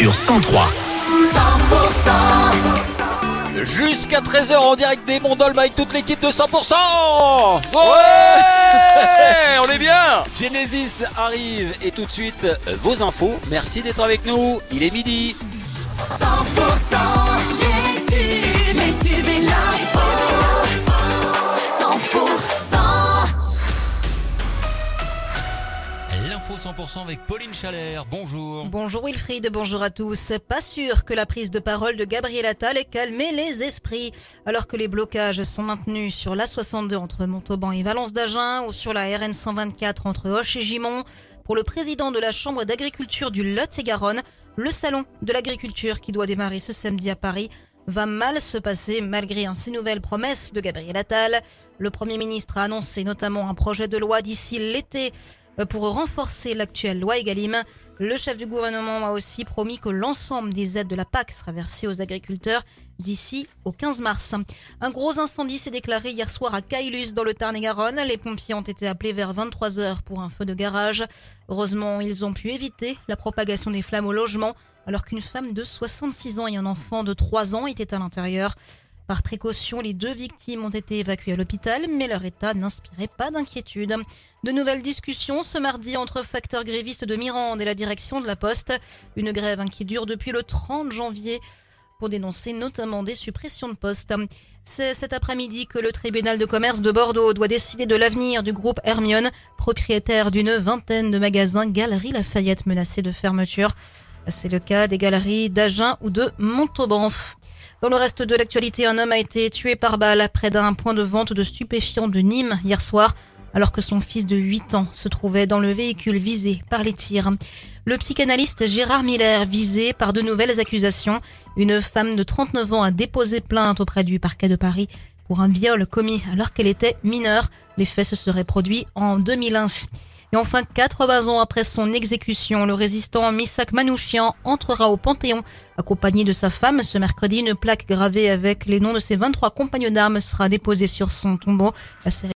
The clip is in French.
sur 103. 100% Jusqu'à 13h en direct des Mondolmes avec toute l'équipe de 100% Ouais On est bien Genesis arrive et tout de suite vos infos. Merci d'être avec nous. Il est midi. 100% 100% avec Pauline Chalère. Bonjour. Bonjour Wilfried, bonjour à tous. Pas sûr que la prise de parole de Gabriel Attal ait calmé les esprits, alors que les blocages sont maintenus sur l'A62 entre Montauban et Valence d'Agen ou sur la RN 124 entre Hoche et Gimont. Pour le président de la Chambre d'agriculture du Lot-et-Garonne, le salon de l'agriculture qui doit démarrer ce samedi à Paris va mal se passer malgré ces nouvelles promesses de Gabriel Attal. Le Premier ministre a annoncé notamment un projet de loi d'ici l'été pour renforcer l'actuelle loi Egalim. Le chef du gouvernement a aussi promis que l'ensemble des aides de la PAC sera versées aux agriculteurs d'ici au 15 mars. Un gros incendie s'est déclaré hier soir à Caylus dans le Tarn-et-Garonne. Les pompiers ont été appelés vers 23h pour un feu de garage. Heureusement, ils ont pu éviter la propagation des flammes au logement alors qu'une femme de 66 ans et un enfant de 3 ans étaient à l'intérieur. Par précaution, les deux victimes ont été évacuées à l'hôpital, mais leur état n'inspirait pas d'inquiétude. De nouvelles discussions ce mardi entre facteurs grévistes de Mirande et la direction de la Poste. Une grève qui dure depuis le 30 janvier pour dénoncer notamment des suppressions de postes. C'est cet après-midi que le tribunal de commerce de Bordeaux doit décider de l'avenir du groupe Hermione, propriétaire d'une vingtaine de magasins Galerie Lafayette menacés de fermeture. C'est le cas des galeries d'Agen ou de Montauban. Dans le reste de l'actualité, un homme a été tué par balle près d'un point de vente de stupéfiants de Nîmes hier soir, alors que son fils de 8 ans se trouvait dans le véhicule visé par les tirs. Le psychanalyste Gérard Miller visé par de nouvelles accusations. Une femme de 39 ans a déposé plainte auprès du parquet de Paris pour un viol commis alors qu'elle était mineure. Les faits se seraient produits en 2001. Et enfin, 80 ans après son exécution, le résistant Misak Manouchian entrera au Panthéon. Accompagné de sa femme, ce mercredi, une plaque gravée avec les noms de ses 23 compagnons d'armes sera déposée sur son tombeau.